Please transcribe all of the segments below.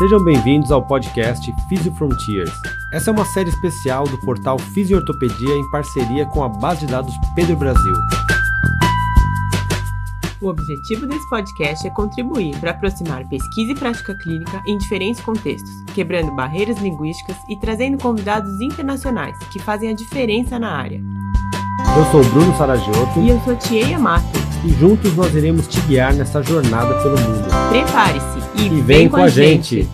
Sejam bem-vindos ao podcast Physio Frontiers. Essa é uma série especial do portal Fisiortopedia em parceria com a base de dados Pedro Brasil. O objetivo desse podcast é contribuir para aproximar pesquisa e prática clínica em diferentes contextos, quebrando barreiras linguísticas e trazendo convidados internacionais que fazem a diferença na área. Eu sou Bruno Saragioto E eu sou Tia Mato. e juntos nós iremos te guiar nessa jornada pelo mundo. Prepare-se e, E vem com a gente!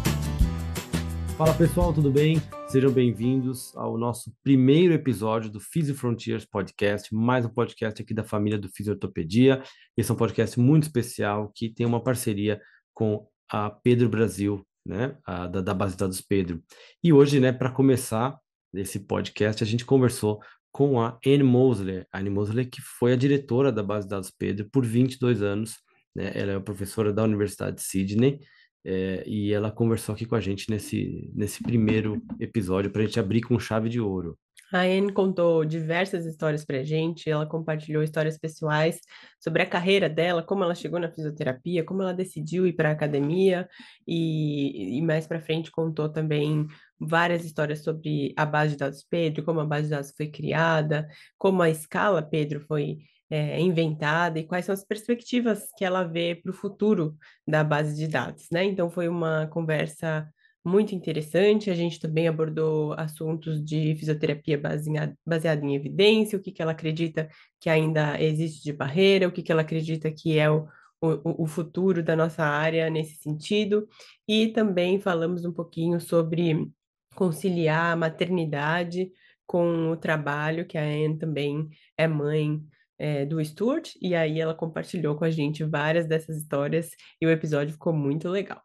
Fala pessoal, tudo bem? Sejam bem-vindos ao nosso primeiro episódio do Physio Frontiers Podcast, mais um podcast aqui da família do Fisiortopedia. Esse é um podcast muito especial que tem uma parceria com a Pedro Brasil, né, a, da, da base de dados Pedro. E hoje, né, para começar esse podcast, a gente conversou com a Anne Mosley, a Anne Mosley que foi a diretora da base de dados Pedro por 22 anos, né? Ela é professora da Universidade de Sydney é, e ela conversou aqui com a gente nesse, nesse primeiro episódio para a gente abrir com chave de ouro. A Anne contou diversas histórias para a gente, ela compartilhou histórias pessoais sobre a carreira dela, como ela chegou na fisioterapia, como ela decidiu ir para a academia, e, e mais para frente contou também várias histórias sobre a base de dados Pedro, como a base de dados foi criada, como a escala Pedro foi é, inventada e quais são as perspectivas que ela vê para o futuro da base de dados, né? Então foi uma conversa muito interessante. A gente também abordou assuntos de fisioterapia baseada, baseada em evidência, o que, que ela acredita que ainda existe de barreira, o que, que ela acredita que é o, o, o futuro da nossa área nesse sentido. E também falamos um pouquinho sobre conciliar a maternidade com o trabalho, que a Anne também é mãe é, do Stuart, e aí ela compartilhou com a gente várias dessas histórias e o episódio ficou muito legal.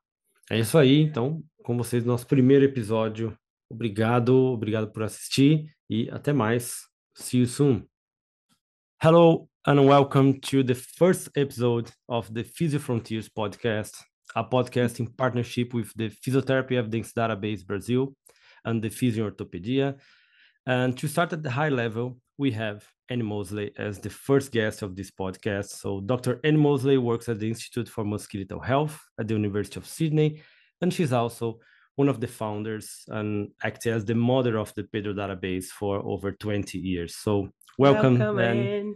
É isso aí, então, com vocês, nosso primeiro episódio. Obrigado, obrigado por assistir e até mais. See you soon. Hello and welcome to the first episode of the Physio Frontiers podcast, a podcast in partnership with the Physiotherapy Evidence Database Brazil and the Physiorthopedia. And to start at the high level, we have Annie Moseley as the first guest of this podcast. So, Dr. Annie Mosley works at the Institute for Musculoskeletal Health at the University of Sydney, and she's also one of the founders and acts as the mother of the Pedro database for over 20 years. So, welcome, Welcome, Anne.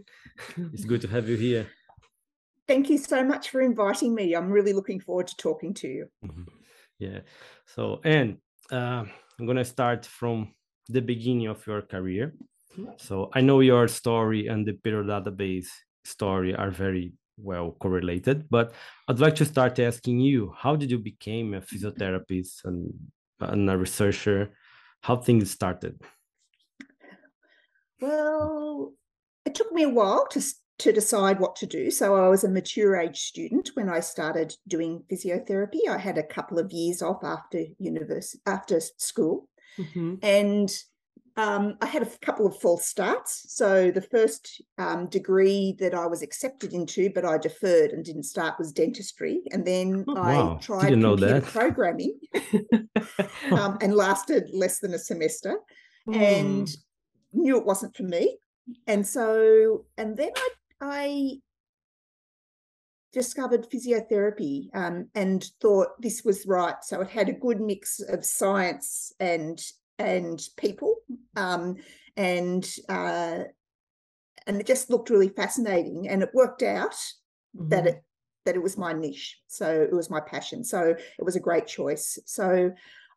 It's good to have you here. Thank you so much for inviting me. I'm really looking forward to talking to you. Mhm. Yeah. So, Anne, uh, I'm going to start from the beginning of your career. So, I know your story and the Pedro database story are very well correlated, but I'd like to start asking you how did you become a physiotherapist and, and a researcher? How things started? Well, it took me a while to, to decide what to do. So I was a mature age student when I started doing physiotherapy. I had a couple of years off after university, after school, Mhm. and um, I had a couple of false starts. So the first um, degree that I was accepted into, but I deferred and didn't start, was dentistry. And then Oh, I wow. tried computer that. programming um, and lasted less than a semester. Hmm. and knew it wasn't for me. And so, and then I, I discovered physiotherapy um, and thought this was right. So it had a good mix of science and and people, um, and uh, and it just looked really fascinating. And it worked out that Mhm. it that it was my niche. So it was my passion. So it was a great choice. So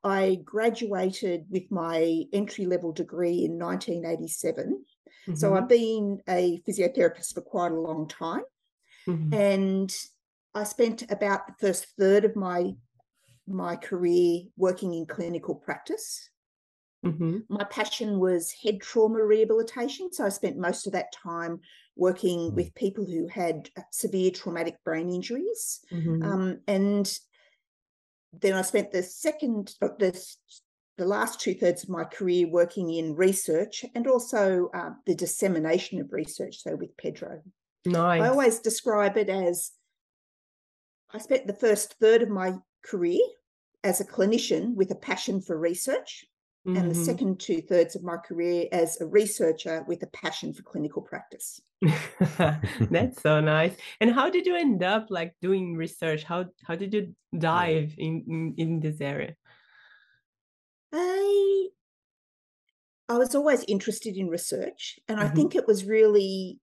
I graduated with my entry level degree in 1987. So Mhm. I've been a physiotherapist for quite a long time. Mhm. And I spent about the first third of my my career working in clinical practice. Mhm. My passion was head trauma rehabilitation. So I spent most of that time working Mm. with people who had uh, severe traumatic brain injuries. Mhm. Um, and then I spent the second, uh, the, the last two thirds of my career working in research and also uh, the dissemination of research. So with Pedro, Nice. I always describe it as I spent the first third of my career as a clinician with a passion for research. And the Mhm. second two thirds of my career as a researcher with a passion for clinical practice. That's so nice. And how did you end up like doing research? How how did you dive in in, in this area? I I was always interested in research, and I Mhm. think it was really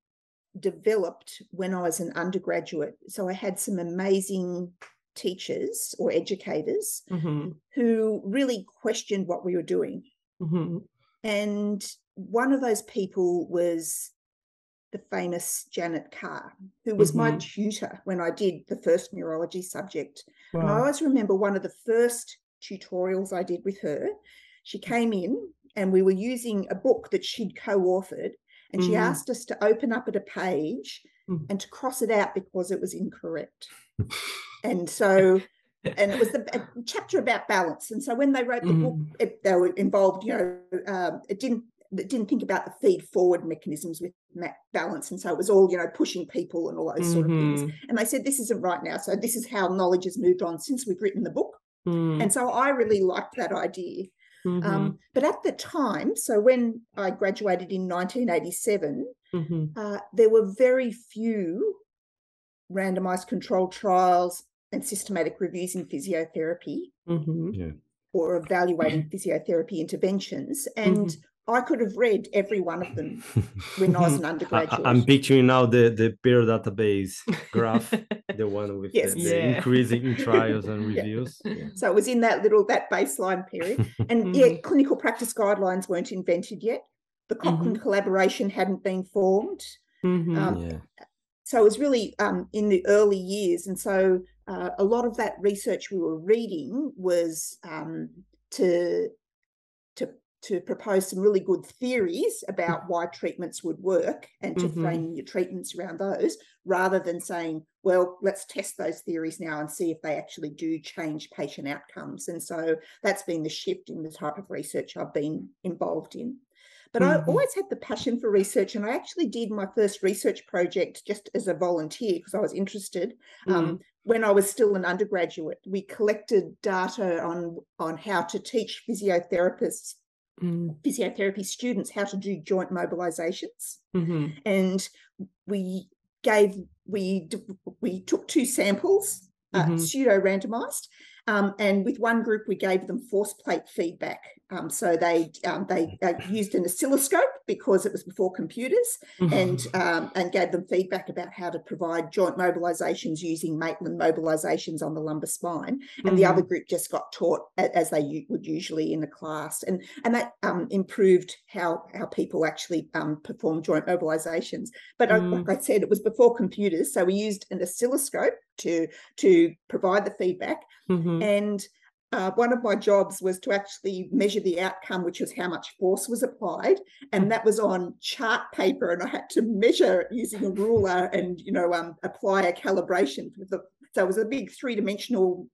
developed when I was an undergraduate. So I had some amazing teachers or educators Mhm, who really questioned what we were doing. mhm, And one of those people was the famous Janet Carr, who was my Mhm. tutor when I did the first neurology subject. And I always remember one of the first tutorials I did with her. She came in and we were using a book that she'd co authored. And she Mhm. asked us to open up at a page Mhm. and to cross it out because it was incorrect. and so, and it was the a chapter about balance. And so when they wrote the book, Mhm. it, they were involved, you know, um, it didn't it didn't think about the feed forward mechanisms with balance. And so it was all, you know, pushing people and all those sort of things. Mhm, And they said, this isn't right now. So this is how knowledge has moved on since we've written the book. mhm, And so I really liked that idea. Mhm, Um, but at the time, so when I graduated in 1987, mhm, uh, there were very few randomized controlled trials and systematic reviews in physiotherapy mhm. Yeah. or evaluating physiotherapy interventions. And I could have read every one of them when I was an undergraduate. I, undergraduate. am picturing now the the Pedro database graph, the one with Yes. the, the Yeah. increasing in trials and reviews. Yeah. So it was in that little that baseline period. And yeah, clinical practice guidelines weren't invented yet. The Cochrane collaboration hadn't been formed. Mhm, Um, yeah. so it was really um, in the early years. And so uh, a lot of that research we were reading was um, to, to, propose some really good theories about why treatments would work and to Mhm. frame your treatments around those rather than saying, well, let's test those theories now and see if they actually do change patient outcomes. And so that's been the shift in the type of research I've been involved in. But I Mhm. always had the passion for research, and I actually did my first research project just as a volunteer because I was interested. Um, when I was still an undergraduate, we collected data on on how to teach physiotherapists, mhm, physiotherapy students, how to do joint mobilizations, mhm, and we gave we we took two samples, uh, Mhm. pseudo randomized, um, and with one group we gave them force plate feedback. Um, so they um, they uh, used an oscilloscope because it was before computers, and Mm-hmm. um, and gave them feedback about how to provide joint mobilizations using Maitland mobilizations on the lumbar spine. And the other Mm-hmm. group just got taught as they would usually in a class, and and that um, improved how how people actually um, perform joint mobilizations. But Mm. like I said, it was before computers, so we used an oscilloscope to to provide the feedback. mhm, And uh, one of my jobs was to actually measure the outcome, which was how much force was applied, and that was on chart paper, and I had to measure using a ruler and you know um, apply a calibration for the. So it was a big three dimensional,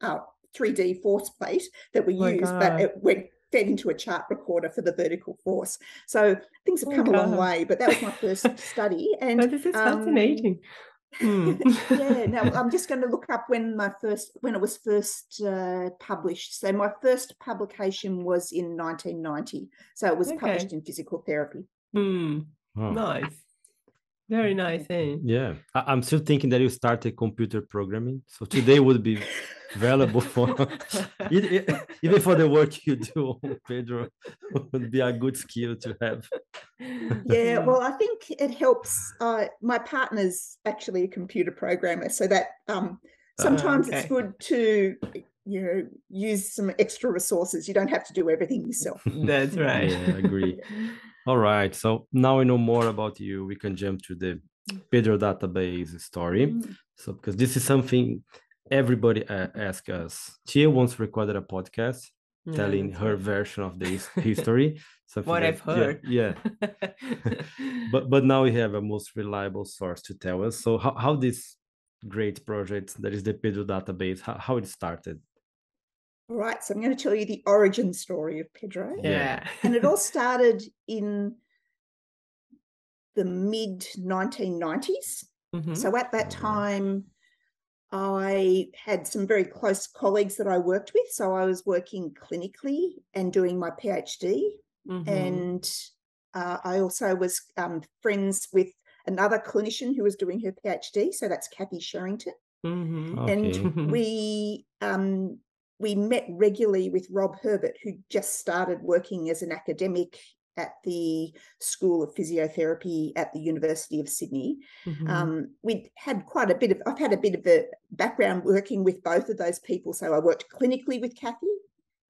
uh, 3D force plate that we My used, but it went fed into a chart recorder for the vertical force. So things have Oh come a long way, but that was my first study. And this is um, fascinating. Hmm. yeah, now I'm just going to look up when my first when it was first uh, published. So my first publication was in 1990. So it was Okay. published in Physical Therapy. Hmm, Wow. Nice. Very nice, eh? Yeah, I, I'm still thinking that you started computer programming, so today would be valuable for even for the work you do, Pedro. Would be a good skill to have. Yeah, well, I think it helps. Uh, my partner's actually a computer programmer, so that um, sometimes it's okay. good to you know use some extra resources. You don't have to do everything yourself. That's right. Yeah, I agree. All right, so now we know more about you. We can jump to the Pedro database story. Mm. So, because this is something everybody uh, asks us. Tia once recorded a podcast Yeah, telling her version of this history. something What that- I've heard. Yeah, yeah. but but now we have a most reliable source to tell us. So how, how this great project that is the Pedro database, how, how it started? All right, so I'm going to tell you the origin story of Pedro. yeah. and it all started in the mid 1990s. Mhm. So at that time, I had some very close colleagues that I worked with. So I was working clinically and doing my PhD. Mhm. And uh, I also was um, friends with another clinician who was doing her PhD. So that's Cathie Sherrington. Mhm. Okay. And we um, we met regularly with Rob Herbert, who just started working as an academic at the School of Physiotherapy at the University of Sydney. Mhm. Um, we had quite a bit of, I've had a bit of a background working with both of those people. So I worked clinically with Cathie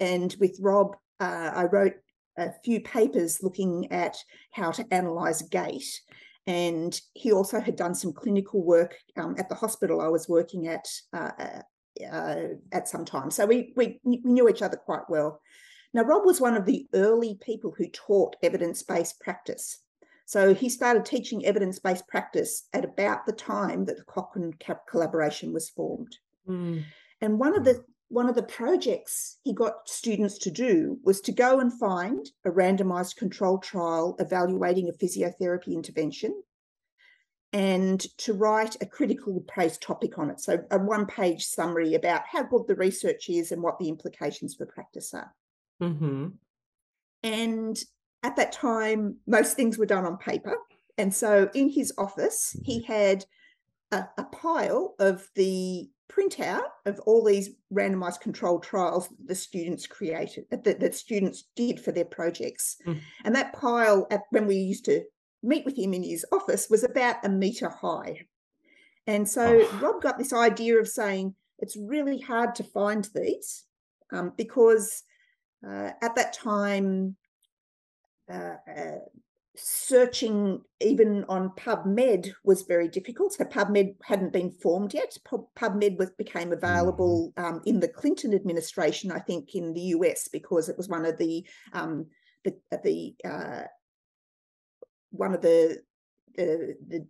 and with Rob, uh, I wrote a few papers looking at how to analyze gait. And he also had done some clinical work um, at the hospital I was working at uh, uh, at some time. So we, we we knew each other quite well. Now, Rob was one of the early people who taught evidence based practice. So he started teaching evidence based practice at about the time that the Cochrane Cap collaboration was formed. Mm. And one of the one of the projects he got students to do was to go and find a randomized control trial evaluating a physiotherapy intervention and to write a critically appraised topic on it. So a one page summary about how good the research is and what the implications for practice are. Mhm. And at that time, most things were done on paper. And so in his office, he had a, a pile of the printout of all these randomized controlled trials that the students created, that, that students did for their projects. Mm. And that pile, at, when we used to meet with him in his office, was about a meter high. And so Oh. Rob got this idea of saying it's really hard to find these um, because uh, at that time, uh, uh, searching even on PubMed was very difficult. So PubMed hadn't been formed yet. PubMed was, became available um, in the Clinton administration, I think, in the US because it was one of the um, the the uh, one of the, the the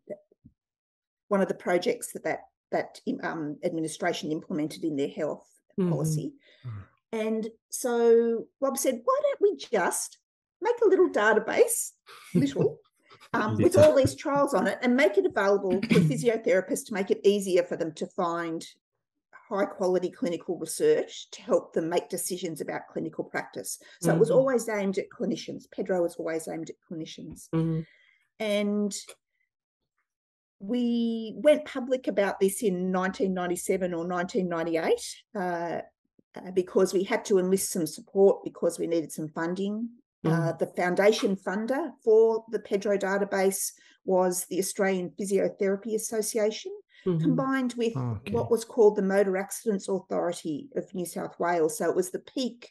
one of the projects that that that um, administration implemented in their health Mhm. policy. Mhm. And so Rob said, why don't we just make a little database, little, um, with all these trials on it and make it available for physiotherapists to make it easier for them to find high quality clinical research to help them make decisions about clinical practice. So it was Mhm. always aimed at clinicians. Pedro was always aimed at clinicians. Mhm. And we went public about this in 1997 or 1998 uh, uh, because we had to enlist some support because we needed some funding. Uh, the foundation funder for the Pedro database was the Australian Physiotherapy Association, Mhm. combined with Okay. what was called the Motor Accidents Authority of New South Wales. So it was the peak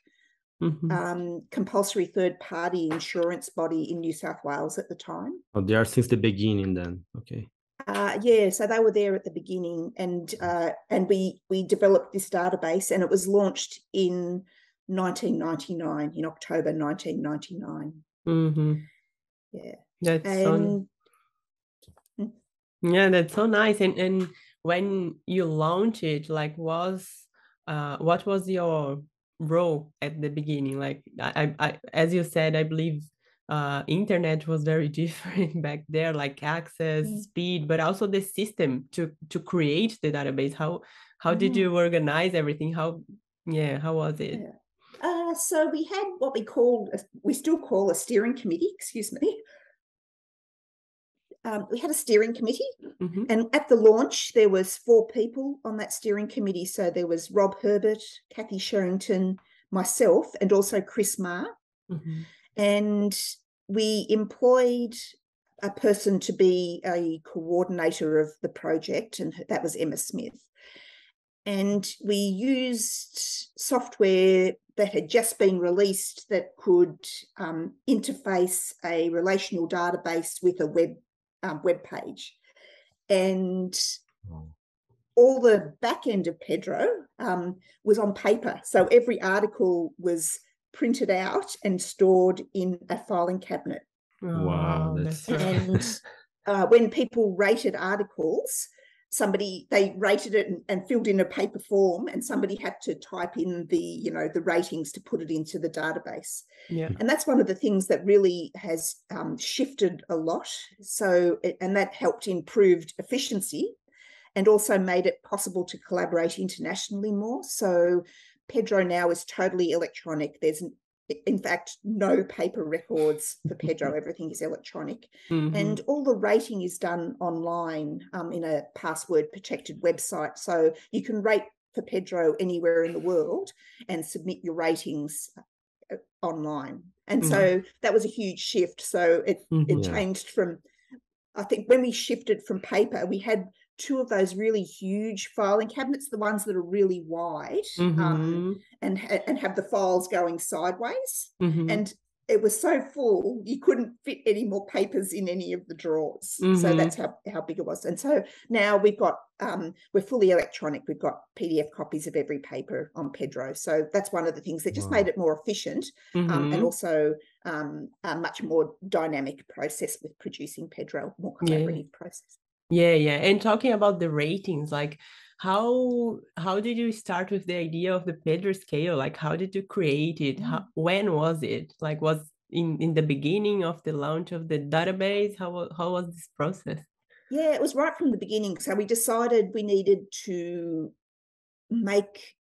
Mhm. um, compulsory third party insurance body in New South Wales at the time. Oh, they are since the beginning then. Okay. Uh, yeah, so they were there at the beginning, and uh, and we we developed this database, and it was launched in 1999, in October 1999. Mhm. Yeah, That's and Yeah, that's so nice. And and when you launched it, like was uh what was your role at the beginning? Like I, I, as you said, I believe uh internet was very different back there, like access, Mm. speed, but also the system to to create the database. How how did Mm. you organize everything? How yeah, how was it? Yeah. Uh, so we had what we called, we still call a steering committee, excuse me. Um, we had a steering committee, Mhm. and at the launch, there was four people on that steering committee. So there was Rob Herbert, Cathie Sherrington, myself, and also Chris Maher. Mhm. And we employed a person to be a coordinator of the project, and that was Emma Smith. And we used software that had just been released that could um, interface a relational database with a web um, web page. And Oh. all the back end of Pedro um, was on paper. So every article was printed out and stored in a filing cabinet. Wow, Oh, that's- And uh, when people rated articles, somebody they rated it and, and filled in a paper form, and somebody had to type in the you know the ratings to put it into the database. yeah. And that's one of the things that really has um, shifted a lot. So, and that helped improved efficiency and also made it possible to collaborate internationally more. So Pedro now is totally electronic. There's in fact no paper records for Pedro. Everything is electronic, Mhm. and all the rating is done online um, in a password protected website. So you can rate for Pedro anywhere in the world and submit your ratings uh, online. And so that was a huge shift. So it Mhm. it changed from I think when we shifted from paper, we had two of those really huge filing cabinets, the ones that are really wide um, Mhm. and and have the files going sideways. Mhm. And it was so full you couldn't fit any more papers in any of the drawers. So Mhm. that's how how big it was. And so now we've got um, we're fully electronic. We've got PDF copies of every paper on Pedro. So that's one of the things that just Wow. made it more efficient um, and Mhm. also um, a much more dynamic process with producing Pedro, more Yeah. collaborative process. Yeah, yeah. And talking about the ratings, like how how did you start with the idea of the Pedro scale? Like how did you create it? How, when was it? Like was in in the beginning of the launch of the database? How how was this process? Yeah, it was right from the beginning. So we decided we needed to make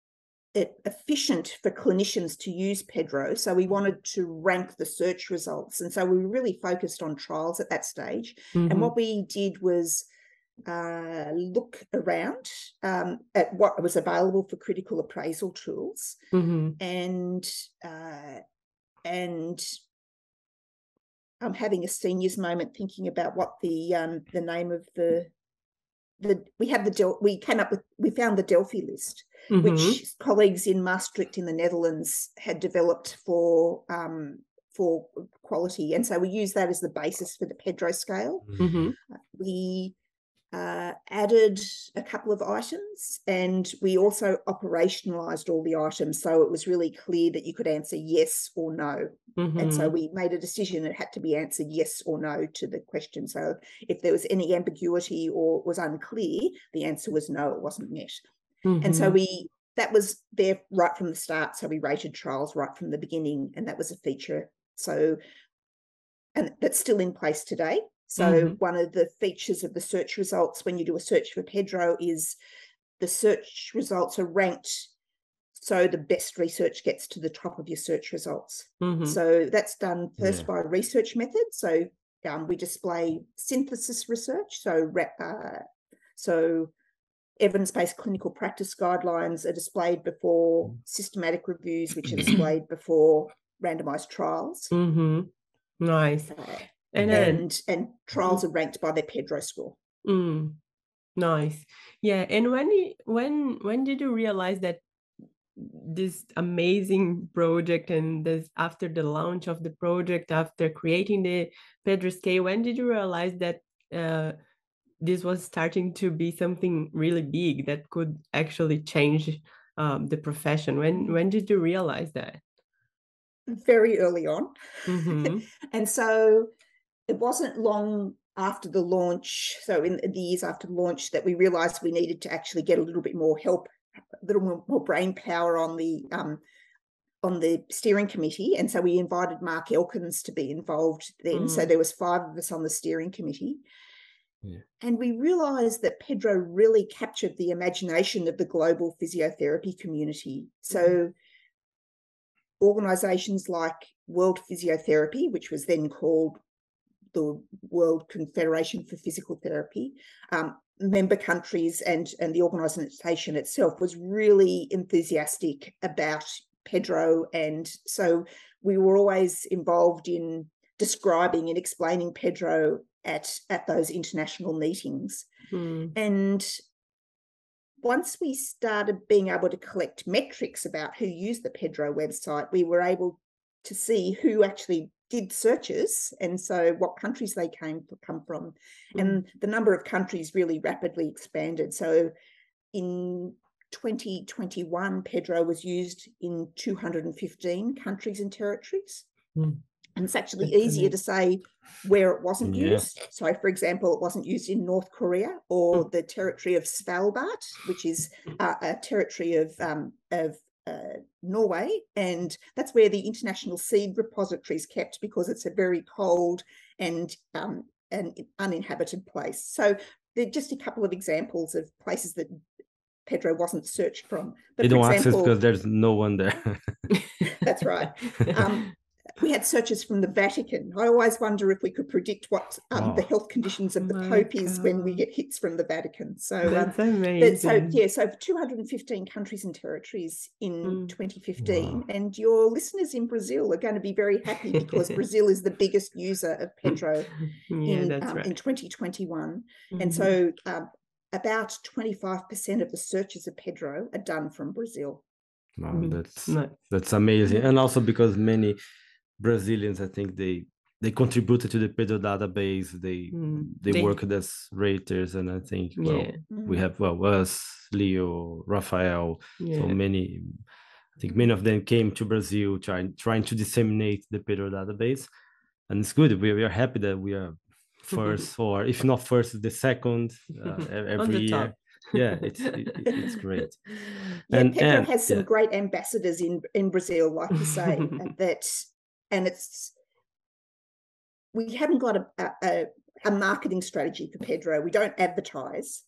it efficient for clinicians to use Pedro. So we wanted to rank the search results. And so we were really focused on trials at that stage. And Mhm. what we did was uh, look around um, at what was available for critical appraisal tools Mhm. and uh, and I'm having a seniors moment thinking about what the um, the name of the the we have the Del- we came up with we found the Delphi list Mhm. which colleagues in Maastricht in the Netherlands had developed for um, for quality, and so we use that as the basis for the Pedro scale. Mhm. We uh, added a couple of items, and we also operationalized all the items, so it was really clear that you could answer yes or no. And so Mhm. we made a decision it had to be answered yes or no to the question. So if there was any ambiguity or was unclear, the answer was no, it wasn't met. And so Mhm. we that was there right from the start. So we rated trials right from the beginning, and that was a feature. So and that's still in place today. So Mhm. one of the features of the search results when you do a search for Pedro is the search results are ranked so the best research gets to the top of your search results. Mhm. So that's done first Yeah. by research method. So um, we display synthesis research. So uh, so evidence-based clinical practice guidelines are displayed before systematic reviews, which are displayed before randomized trials, Mhm. Nice. And and and trials are ranked by their Pedro score. Mm, nice. Yeah, and when when when did you realize that this amazing project and this after the launch of the project, after creating the Pedro scale, when did you realize that uh, this was starting to be something really big that could actually change um, the profession? When when did you realize that? very early on. hmm And so it wasn't long after the launch, so in the years after the launch, that we realized we needed to actually get a little bit more help, a little more, more brain power on the um, on the steering committee. And so we invited Mark Elkins to be involved then. So Mm. there was five of us on the steering committee. Yeah. And we realized that Pedro really captured the imagination of the global physiotherapy community. So organizations like World Physiotherapy, which was then called the World Confederation for Physical Therapy, um, member countries and, and the organization itself was really enthusiastic about Pedro. And so we were always involved in describing and explaining Pedro at, at those international meetings. Mm, And once we started being able to collect metrics about who used the Pedro website, we were able to see who actually did searches and so what countries they came come from. mm, And the number of countries really rapidly expanded. So in 2021, Pedro was used in 215 countries and territories. Mm. And it's actually easier to say where it wasn't Yeah. used. So, for example, it wasn't used in North Korea or the territory of Svalbard, which is uh, a territory of um, of uh, Norway, and that's where the international seed repository is kept because it's a very cold and um, an uninhabited place. So they're just a couple of examples of places that Pedro wasn't searched from. But they don't access because there's no one there. that's right. Um, we had searches from the Vatican. I always wonder if we could predict what um, oh. the health conditions of the Pope God. is when we get hits from the Vatican. So that's um, amazing. So yeah, so 215 countries and territories in mm. 2015, wow. and your listeners in Brazil are going to be very happy because Brazil is the biggest user of Pedro yeah, in, um, right. in 2021, mm-hmm. and so um, about 25% of the searches of Pedro are done from Brazil. Wow, mm-hmm. that's that's amazing, and also because many Brazilians, I think they they contributed to the Pedro database. They mm. they, they worked as raters, and I think well yeah. we mm. have well us, Leo, Rafael, yeah. so many. I think many of them came to Brazil trying trying to disseminate the Pedro database, and it's good. We, we are happy that we are first, or if not first, the second uh, every year. Yeah, it's it, it's great. Yeah, and Pedro and, has some yeah. great ambassadors in in Brazil, like you say, that and it's we haven't got a, a, a marketing strategy for Pedro. We don't advertise.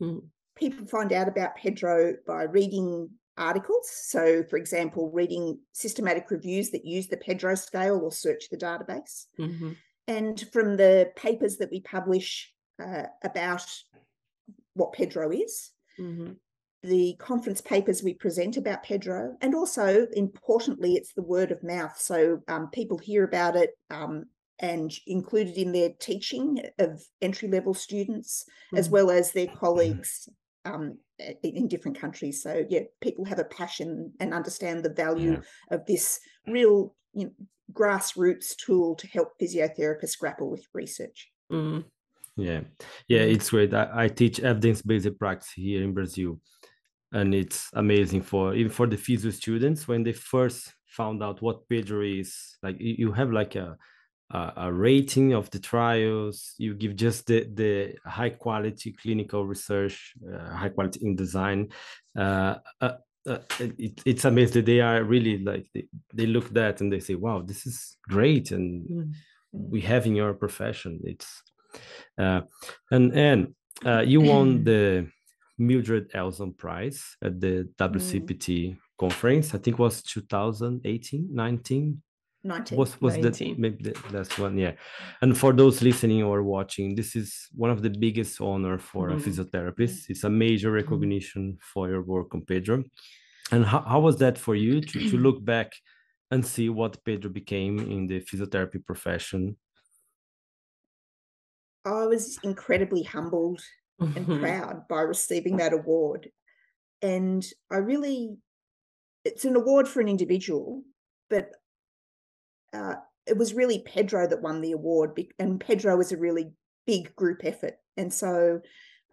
Hmm. People find out about Pedro by reading articles. So, for example, reading systematic reviews that use the Pedro scale or search the database. Mm-hmm. And from the papers that we publish uh, about what Pedro is. Mm-hmm the conference papers we present about Pedro, and also importantly, it's the word of mouth. So um, people hear about it um, and included in their teaching of entry level students, mm. as well as their colleagues um, in different countries. So yeah, people have a passion and understand the value yeah. of this real you know, grassroots tool to help physiotherapists grapple with research. Mm. Yeah, yeah, it's great. I, I teach evidence-based practice here in Brazil and it's amazing for even for the physio students when they first found out what Pedro is. Like you have like a a, a rating of the trials. You give just the the high quality clinical research, uh, high quality in design. Uh, uh, uh, it, it's amazing. They are really like they, they look that and they say, "Wow, this is great," and mm. we have in your profession. It's uh, and and uh, you won the Mildred Elson Prize at the WCPT mm. conference. I think was 2018, 19. 19. Was was 19. that maybe the last one? Yeah. And for those listening or watching, this is one of the biggest honor for mm. a physiotherapist. It's a major mm-hmm. recognition for your work on Pedro. And how, how was that for you to, to look back and see what Pedro became in the physiotherapy profession? I was incredibly humbled and mm-hmm. proud by receiving that award. And I really, it's an award for an individual, but uh, it was really Pedro that won the award, and Pedro was a really big group effort. And so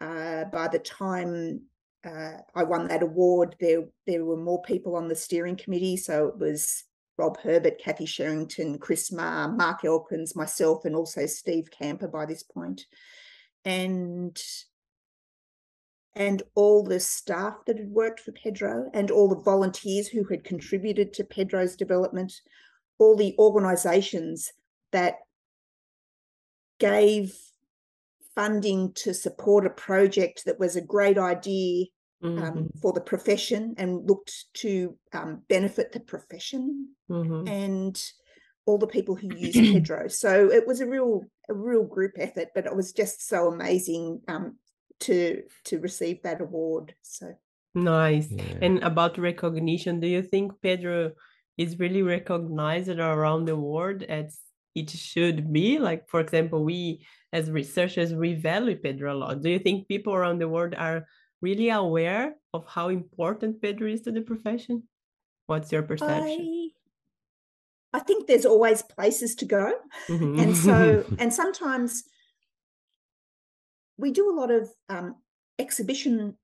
uh, by the time uh, I won that award, there there were more people on the steering committee. So it was Rob Herbert, Cathie Sherrington, Chris Maher, Mark Elkins, myself, and also Steve Kamper by this point. And and all the staff that had worked for Pedro and all the volunteers who had contributed to Pedro's development, all the organizations that gave funding to support a project that was a great idea um, mm-hmm. um, for the profession and looked to um, benefit the profession mm-hmm. and all the people who use Pedro. So it was a real a real group effort, but it was just so amazing um, to to receive that award so. Nice. Yeah. and about recognition do you think pedro is really recognized around the world as it should be? Like for example we as researchers we value pedro a lot. Do you think people around the world are really aware of how important pedro is to the profession? What's your perception? I, I think there's always places to go. Mm-hmm. and so and sometimes we do a lot of um, exhibition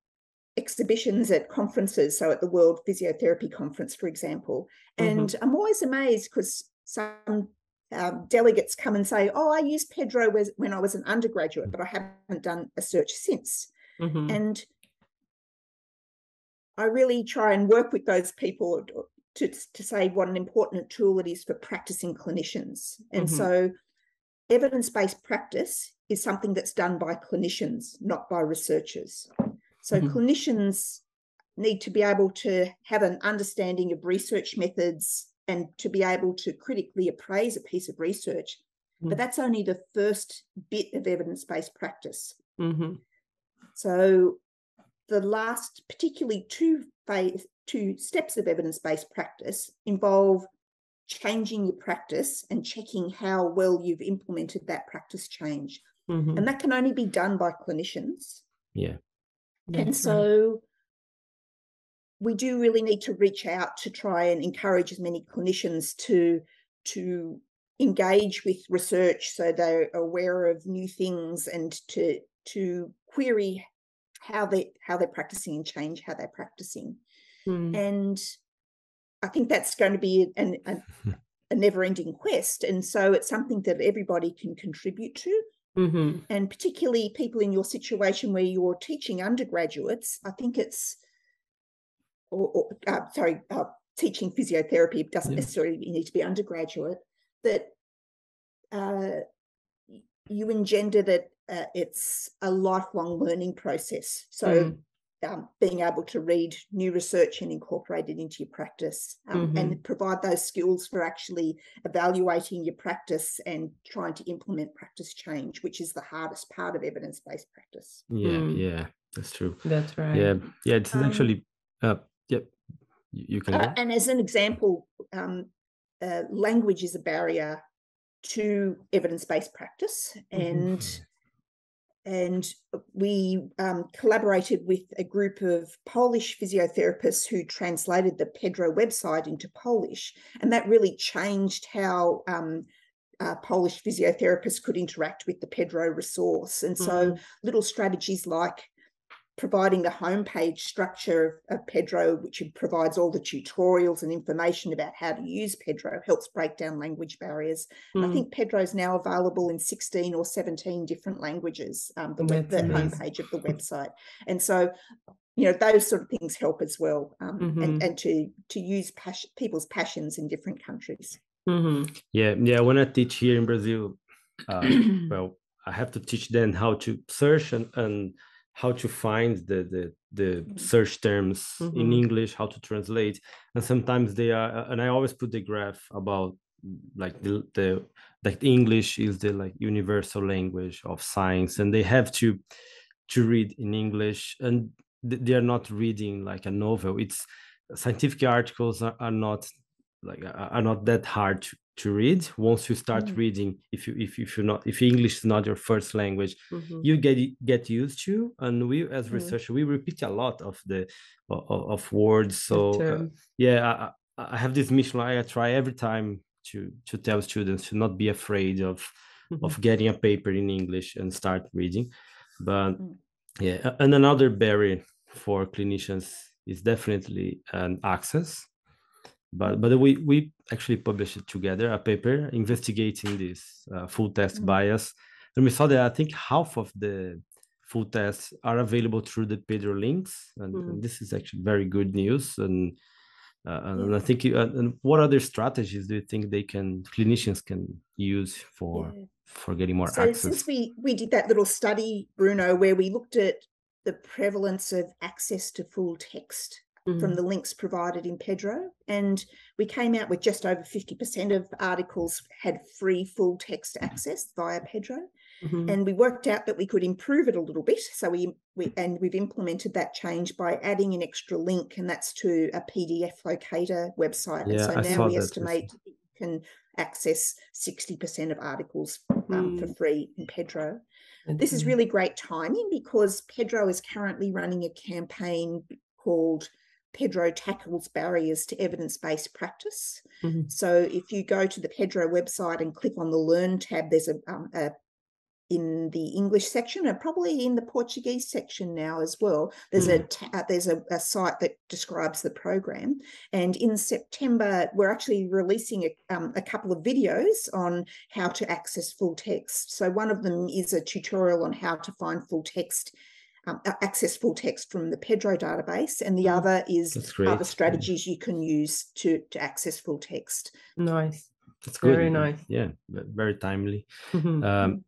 exhibitions at conferences so at the world physiotherapy conference for example and mm-hmm. i'm always amazed because some um, delegates come and say oh i used pedro when i was an undergraduate but i haven't done a search since mm-hmm. and i really try and work with those people to, to say what an important tool it is for practicing clinicians and mm-hmm. so evidence-based practice is something that's done by clinicians, not by researchers. So Mhm. clinicians need to be able to have an understanding of research methods and to be able to critically appraise a piece of research. Mm. But that's only the first bit of evidence-based practice. hmm So the last, particularly two phase, two steps of evidence-based practice involve changing your practice and checking how well you've implemented that practice change. Hmm And that can only be done by clinicians. Yeah. and so we do really need to reach out to try and encourage as many clinicians to to engage with research so they're aware of new things and to to query how they how they're practicing and change how they're practicing Mm. and i think that's going to be an, an, a never-ending quest and so it's something that everybody can contribute to Mhm. and particularly people in your situation where you're teaching undergraduates, I think it's, or, or uh, sorry, uh, teaching physiotherapy it doesn't Yeah. necessarily need to be undergraduate. That uh, you engender that uh, it's a lifelong learning process. So. Um, being able to read new research and incorporate it into your practice um, and provide those skills for actually evaluating your practice and trying to implement practice change, which is the hardest part of evidence based practice. Yeah, Mm. yeah, that's true. That's right. Yeah, yeah, it's Um, actually uh yep. You you can Uh, go. and as an example, um, uh, language is a barrier to evidence based practice. And and we um, collaborated with a group of Polish physiotherapists who translated the Pedro website into Polish, and that really changed how um, uh, Polish physiotherapists could interact with the Pedro resource. And so, Mm. little strategies like providing the homepage structure of, of Pedro, which provides all the tutorials and information about how to use Pedro, helps break down language barriers. And I Mm. think Pedro is now available in 16 or 17 different languages, um, the, web, the homepage of the website. And so, you know, those sort of things help as well, um, Mhm. and, and to to use pas- people's passions in different countries. Mhm. Yeah, yeah. When I teach here in Brazil, uh, well, I have to teach them how to search and, and how to find the the, the Mm. search terms in Mhm. English, how to translate, and sometimes they are. uh, And I always put the graph about like the the like English is the like universal language of science, and they have to to read in English, and th- they are not reading like a novel. It's scientific articles are, are not like are are not that hard to, to read once you start Mm. reading if you if if you're not if english is not your first language Mhm. you get get used to and we as Mm. researchers we repeat a lot of the of, of words so uh, yeah I, I have this mission i try every time to to tell students to not be afraid of of getting a paper in english and start reading but Mm. yeah and another barrier for clinicians is definitely an access but but we we actually published together a paper investigating this uh, full text Mm. bias and we saw that i think half of the full texts are available through the pedro links and, and Mm. this is actually very good news and uh, and, and Yeah. i think you- and, and what other strategies do you think they can clinicians can use for Yeah. for getting more so access since we we did that little study bruno where we looked at the prevalence of access to full text from Mhm. the links provided in pedro and we came out with just over 50% of articles had free full text access via pedro Mhm. and we worked out that we could improve it a little bit so we, we and we've implemented that change by adding an extra link and that's to a pdf locator website Yeah, and so now we that estimate you can access 60% of articles um, for Mm. free in pedro this is Mhm. really great timing because pedro is currently running a campaign called pedro tackles barriers to evidence-based practice Mhm. so if you go to the pedro website and click on the learn tab there's a, um, a in the English section and probably in the Portuguese section now as well. There's a ta- uh, there's a, a site that describes the program, and in September we're actually releasing a, um, a couple of videos on how to access full text. So one of them is a tutorial on how to find full text. Um, a- access full text from the Pedro database, and the Mm, other is that's great other yeah. strategies you can use to to access full text. Nice. that's good Very nice. yeah very timely Mhm. um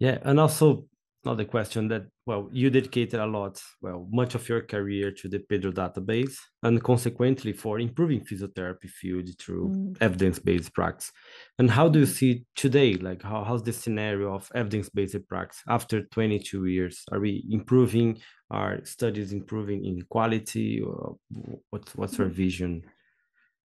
Yeah, and also another question that well, you dedicated a lot, well, much of your career to the Pedro database, and consequently for improving physiotherapy field through Mm. evidence-based practice. And how do you see today? Like, how, how's the scenario of evidence-based practice after 22 years? Are we improving? Are studies improving in quality? Or what's what's your vision?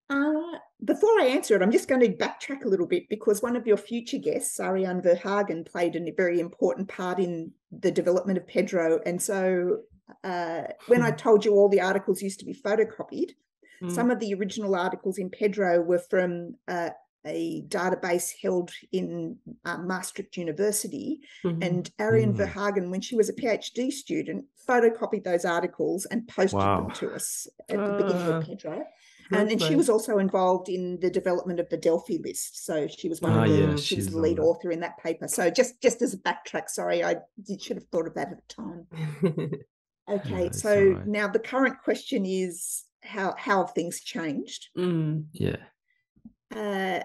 Uh, before I answer it, I'm just going to backtrack a little bit because one of your future guests, Arianne Verhagen, played a very important part in the development of Pedro. And so uh, when I told you all the articles used to be photocopied, Mm. some of the original articles in Pedro were from uh, a database held in uh, Maastricht University. Mhm. And Arianne Mm. Verhagen, when she was a PhD student, photocopied those articles and posted Wow. them to us at the beginning of Pedro and, and she was also involved in the development of the Delphi list. So she was one Ah, of the yeah, she was she's the lead author in that paper. So just just as a backtrack, sorry, I did, should have thought of that at the time. Okay, it's so all right. now the current question is how how have things changed? Mm. Yeah. Uh,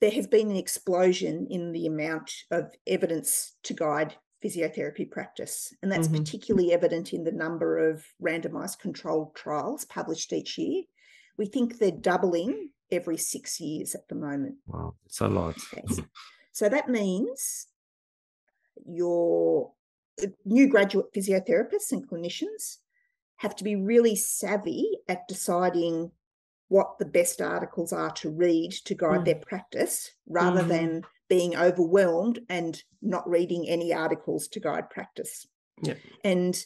there has been an explosion in the amount of evidence to guide physiotherapy practice, and that's Mhm. particularly evident in the number of randomized controlled trials published each year. We think they're doubling every six years at the moment. Wow, it's a lot. So that means your new graduate physiotherapists and clinicians have to be really savvy at deciding what the best articles are to read to guide Mm. their practice rather Mhm. than being overwhelmed and not reading any articles to guide practice. Yeah. And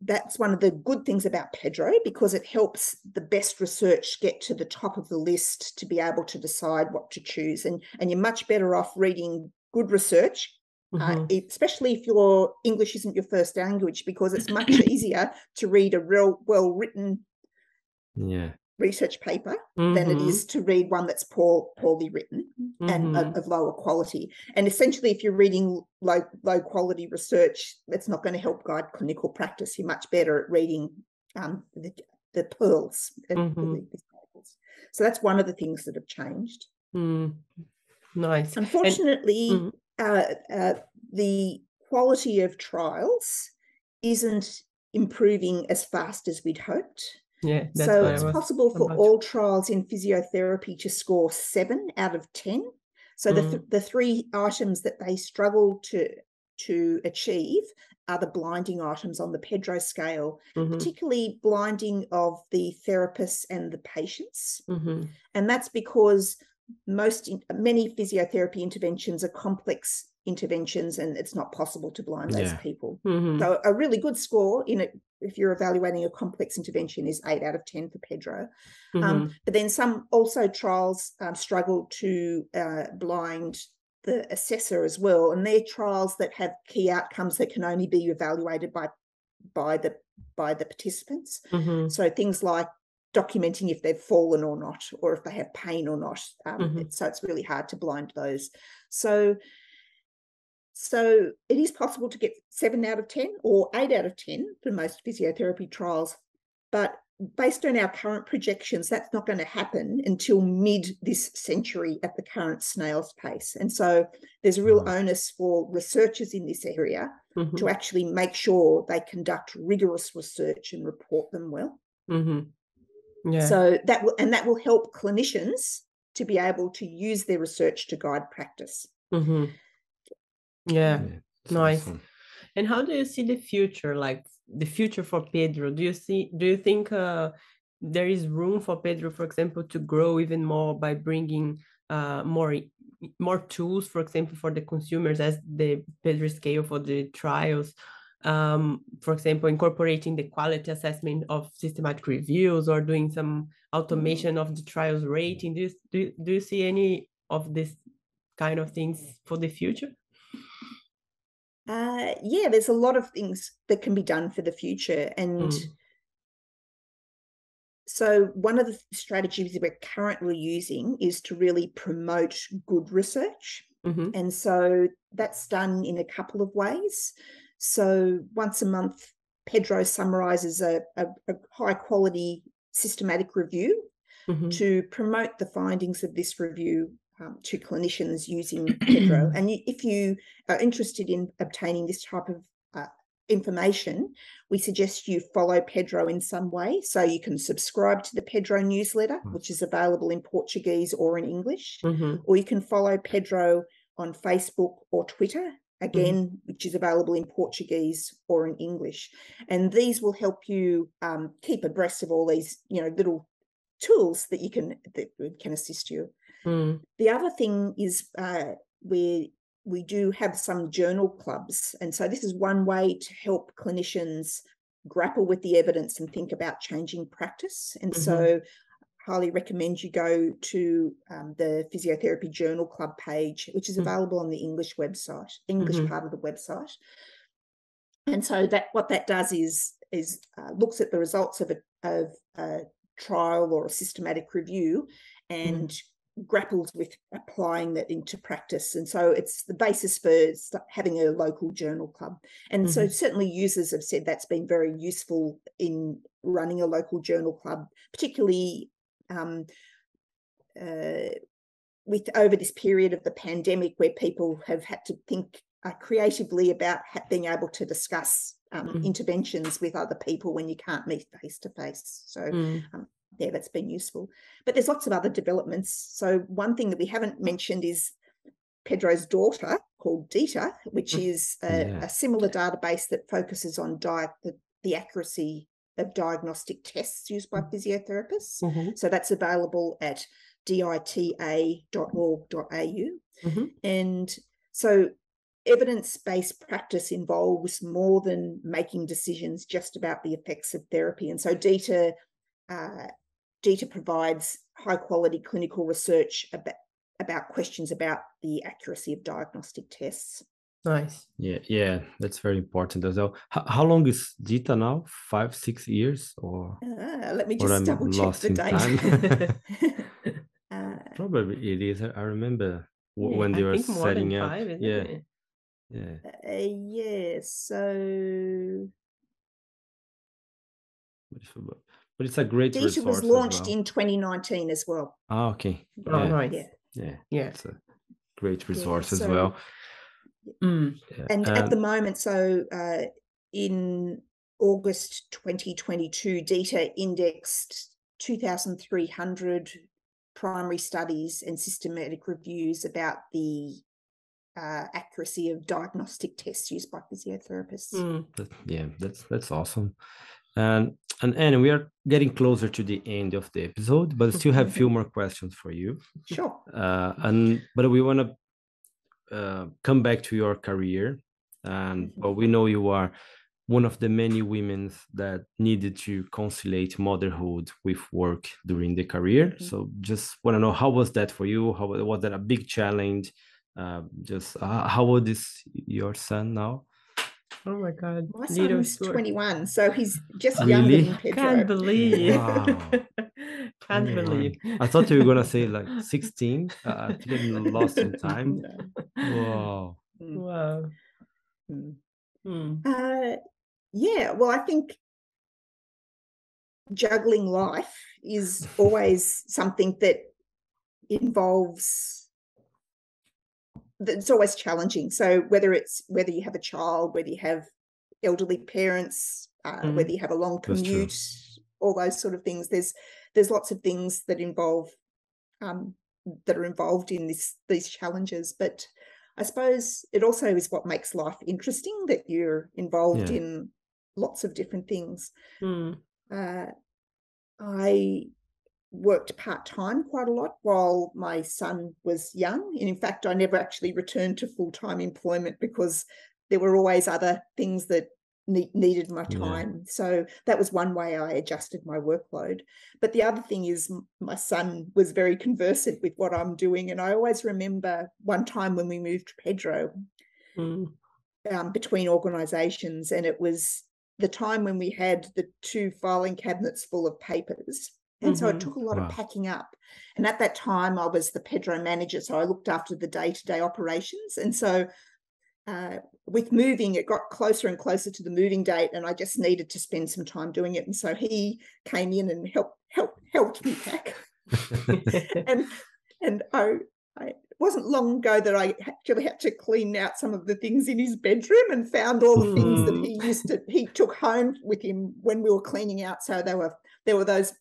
that's one of the good things about Pedro because it helps the best research get to the top of the list to be able to decide what to choose. And, and you're much better off reading good research, uh, Mhm. e- especially if your English isn't your first language, because it's much easier to read a real well written Yeah. Research paper than it Mhm. is to read one that's poor, poorly written and Mhm. of, of lower quality. And essentially, if you're reading low low quality research, that's not going to help guide clinical practice. You're much better at reading um, the, the pearls. Mhm. So that's one of the things that have changed. Mm. Nice. And- Unfortunately, Mhm. uh, uh, the quality of trials isn't improving as fast as we'd hoped. Yeah, so it's possible for all trials in physiotherapy to score seven out of 10. So the, th- the three items that they struggle to, to achieve are the blinding items on the Pedro scale, Mhm. particularly blinding of the therapists and the patients. Mhm. And that's because most in, many physiotherapy interventions are complex interventions and it's not possible to blind those Yeah. people. Mhm. So a really good score in it if you're evaluating a complex intervention is eight out of 10 for Pedro. Mhm. Um, but then some also trials um, struggle to uh, blind the assessor as well. And they're trials that have key outcomes that can only be evaluated by by the by the participants. Mhm. So things like documenting if they've fallen or not, or if they have pain or not. Um, Mhm. it- so it's really hard to blind those. So, so it is possible to get seven out of ten or eight out of ten for most physiotherapy trials, but based on our current projections, that's not going to happen until mid this century at the current snail's pace. And so there's a real Right. onus for researchers in this area Mhm. to actually make sure they conduct rigorous research and report them well. Mhm. Yeah. So that will and that will help clinicians to be able to use their research to guide practice. Yeah. Yeah, Nice. awesome. And how do you see the future, like the future for Pedro? Do you see, do you think uh, there is room for Pedro, for example, to grow even more by bringing uh, more more tools, for example, for the consumers as the Pedro scale for the trials? Um, for example, incorporating the quality assessment of systematic reviews or doing some automation of the trials rating. Do you, do, do you see any of this kind of things for the future? Uh, yeah, there's a lot of things that can be done for the future. And Mm. so, one of the strategies that we're currently using is to really promote good research. Mhm. And so that's done in a couple of ways. So once a month, Pedro summarizes a, a, a high quality systematic review Mhm. to promote the findings of this review um, to clinicians using Pedro. and if you are interested in obtaining this type of uh, information, we suggest you follow Pedro in some way. So you can subscribe to the Pedro newsletter, Mm. which is available in Portuguese or in English, Mhm. or you can follow Pedro on Facebook or Twitter, again, Mm-hmm. which is available in Portuguese or in English. And these will help you um, keep abreast of all these, you know, little tools that you can that can assist you. Mm. The other thing is uh, we we do have some journal clubs, and so this is one way to help clinicians grapple with the evidence and think about changing practice. And Mhm. so, highly recommend you go to um, the Physiotherapy Journal Club page, which is Mm. available on the English website, English Mhm. part of the website. And so that what that does is is uh, looks at the results of a of a trial or a systematic review and grapples with applying that into practice. And so it's the basis for having a local journal club. And so Mhm. certainly users have said that's been very useful in running a local journal club, particularly um, uh, with over this period of the pandemic where people have had to think uh, creatively about being able to discuss um, Mhm. interventions with other people when you can't meet face to face. So Mm. Yeah, that's been useful. But there's lots of other developments. So one thing that we haven't mentioned is Pedro's daughter called Dita, which Mm. is a, Yeah. a similar database that focuses on di- the, the accuracy of diagnostic tests used by physiotherapists. Mhm. So that's available at dita.org.au. Mhm. And so evidence based practice involves more than making decisions just about the effects of therapy. And so DITA, uh, DITA provides high quality clinical research about, about questions about the accuracy of diagnostic tests. Nice. Yeah, yeah, that's very important as well. H- how long is Dita now? Five, six years, or Uh, let me Or just I'm double check the date. uh, probably it is. I I remember w- Yeah, when they I were think more than setting up. five, isn't yeah, it? yeah. uh, yeah, so But it's, a great DITA resource was as launched well. in 2019 as well. Ah, okay. Oh, Yeah, nice. Yeah. yeah. Yeah. It's a great resource as so- well. Mm. Yeah. And at um, the moment, so uh, in August 2022, DITA indexed 2,300 primary studies and systematic reviews about the uh, accuracy of diagnostic tests used by physiotherapists. Mm. That, yeah, that's that's awesome. And and Anne, we are getting closer to the end of the episode, but still have a few more questions for you. Sure. Uh, and but we want to uh, come back to your career, and well, we know you are one of the many women that needed to conciliate motherhood with work during the career. Mhm. So just want to know how was that for you? How was that a big challenge? Uh, just uh, how old is your son now? Oh my God. My Little son's story. 21, so he's just Really? younger than Pedro. Can't believe. Wow. Can't 21. believe. I thought you were gonna say like 16. Uh, I think I'm lost in time. No. Wow. Mm, Wow. mm. Mm. Uh, yeah, well, I think juggling life is always something that involves that's always challenging. So whether it's whether you have a child, whether you have elderly parents, uh, Mhm. whether you have a long commute, all those sort of things. There's there's lots of things that involve um, that are involved in this these challenges, but I suppose it also is what makes life interesting that you're involved Yeah. in lots of different things. Mm. Uh, I worked part time quite a lot while my son was young. And in fact, I never actually returned to full time employment because there were always other things that ne- needed my Yeah. time. So that was one way I adjusted my workload. But the other thing is, my son was very conversant with what I'm doing. And I always remember one time when we moved to Pedro, Mm. um, between organisations, and it was the time when we had the two filing cabinets full of papers. And so Mhm. it took a lot Wow. of packing up. And at that time, I was the Pedro manager, so I looked after the day to day operations. And so uh, with moving, it got closer and closer to the moving date, and I just needed to spend some time doing it. And so he came in and helped helped helped me pack and and I I, it wasn't long ago that I actually had to clean out some of the things in his bedroom and found all the things that he used to he took home with him when we were cleaning out. So there were there were those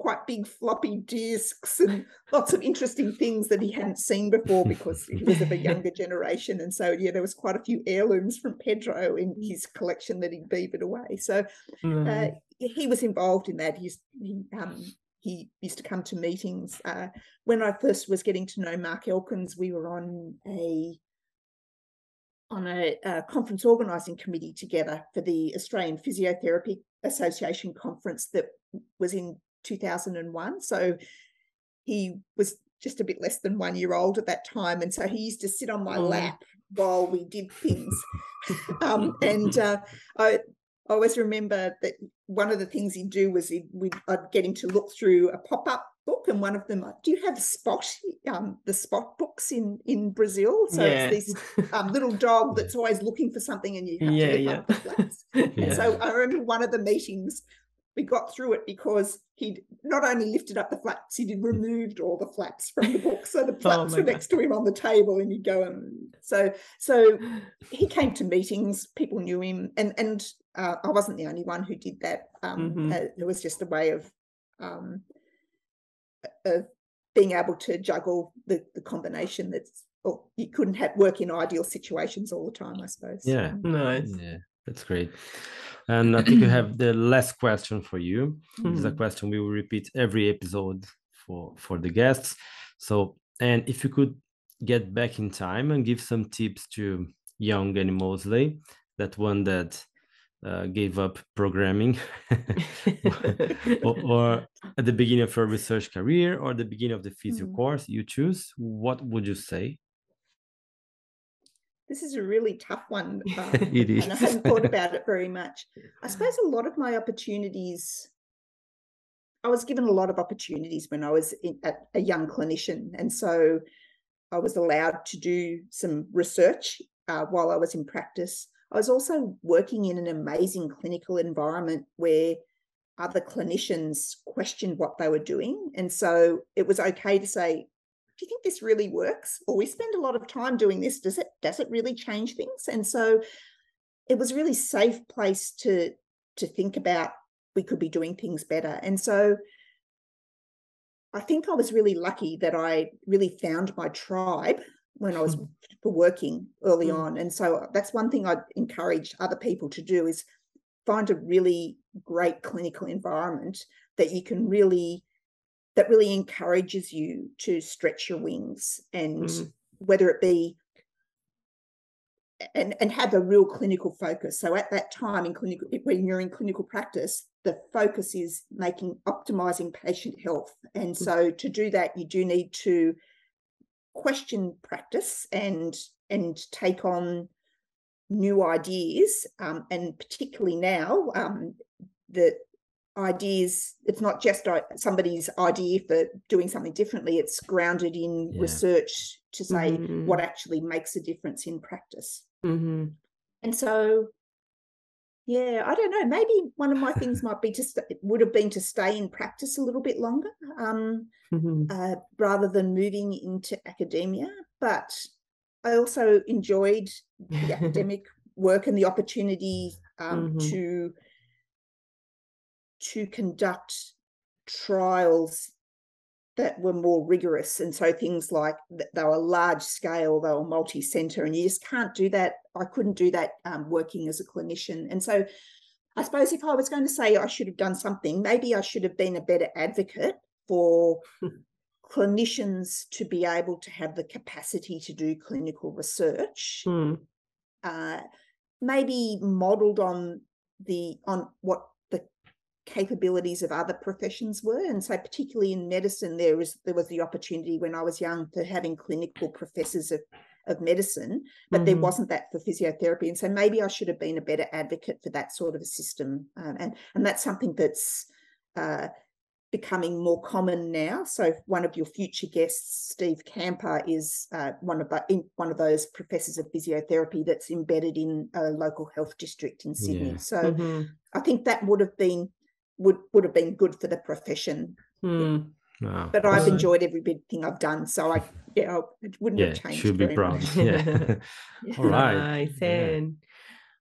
quite big floppy disks and lots of interesting things that he hadn't seen before because he was of a younger generation. And so yeah, there was quite a few heirlooms from Pedro in his collection that he beavered away. So uh, he was involved in that. He's, he um, he used to come to meetings. Uh, when I first was getting to know Mark Elkins, we were on a on a, a conference organising committee together for the Australian Physiotherapy Association conference that was in 2001. So he was just a bit less than one year old at that time, and so he used to sit on my oh. lap while we did things. um, and uh, I, I always remember that one of the things he'd do was he'd, we'd, I'd get him to look through a pop-up book, and one of them, do you have Spot, um, the Spot books in in Brazil? So yeah. it's this um, little dog that's always looking for something, and you have yeah, to yeah. up the flaps. yeah. And so I remember one of the meetings we got through it because he'd not only lifted up the flaps, he'd removed all the flaps from the book. So the oh flaps oh were God. next to him on the table, and he'd go and so so he came to meetings. People knew him, and and uh, I wasn't the only one who did that. Um, mm-hmm. uh, it was just a way of um, of being able to juggle the the combination that's. Or you couldn't have work in ideal situations all the time, I suppose. Yeah, nice. Yeah, that's great. And I think we have the last question for you. Mm-hmm. It's a question we will repeat every episode for for the guests. So, and if you could get back in time and give some tips to young Annie Moseley, that one that uh, gave up programming, or, or, at the beginning of her research career, or the beginning of the physio mm-hmm. course, you choose. What would you say? This is a really tough one. Um, it is. And I hadn't thought about it very much. I suppose a lot of my opportunities, I was given a lot of opportunities when I was in, a, a young clinician. And so I was allowed to do some research uh, while I was in practice. I was also working in an amazing clinical environment where other clinicians questioned what they were doing. And so it was okay to say, do you think this really works? Or we spend a lot of time doing this. Does it does it really change things? And so it was a really safe place to to think about we could be doing things better. And so I think I was really lucky that I really found my tribe when I was hmm. working early mm. on. And so that's one thing I'd encourage other people to do is find a really great clinical environment that you can really that really encourages you to stretch your wings and mm. whether it be and and have a real clinical focus so at that time in clinical when you're in clinical practice the focus is making optimizing patient health and mm. so to do that you do need to question practice and and take on new ideas um, and particularly now um, the ideas it's not just somebody's idea for doing something differently it's grounded in yeah. research to say mm-hmm. what actually makes a difference in practice mm-hmm. and so yeah i don't know maybe one of my things might be to st- would have been to stay in practice a little bit longer um, mm-hmm. uh, rather than moving into academia but i also enjoyed the academic work and the opportunity um, mm-hmm. to to conduct trials that were more rigorous. And so things like they were large scale, they were multi center, and you just can't do that. I couldn't do that um, working as a clinician. And so I suppose if I was going to say I should have done something, maybe I should have been a better advocate for clinicians to be able to have the capacity to do clinical research. Hmm. Uh, maybe modeled on the on what capabilities of other professions were. And so particularly in medicine, there was there was the opportunity when I was young for having clinical professors of of medicine, but mm-hmm. there wasn't that for physiotherapy. And so maybe I should have been a better advocate for that sort of a system. Um, and and that's something that's uh, becoming more common now. So one of your future guests, Steve Kamper, is uh, one of the, one of those professors of physiotherapy that's embedded in a local health district in Sydney. Yeah. So mm-hmm. I think that would have been would would have been good for the profession. Hmm. Wow. But I've enjoyed every bit thing I've done. So I, yeah, I wouldn't yeah, have changed. should be very proud. much. Yeah. All right. Nice. Yeah. And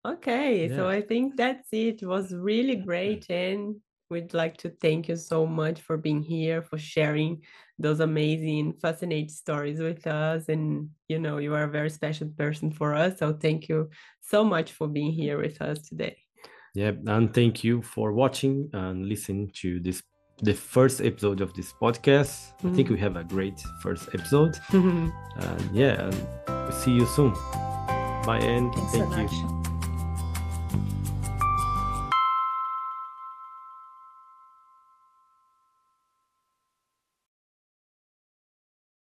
okay, so I think that's it. It was really great. And we'd like to thank you so much for being here, for sharing those amazing, fascinating stories with us. And, you know, you are a very special person for us. So thank you so much for being here with us today. Yeah, and thank you for watching and listening to this the first episode of this podcast. I think Mhm. we have a great first episode. And yeah, and see you soon. Bye and Thanks so thank you. much.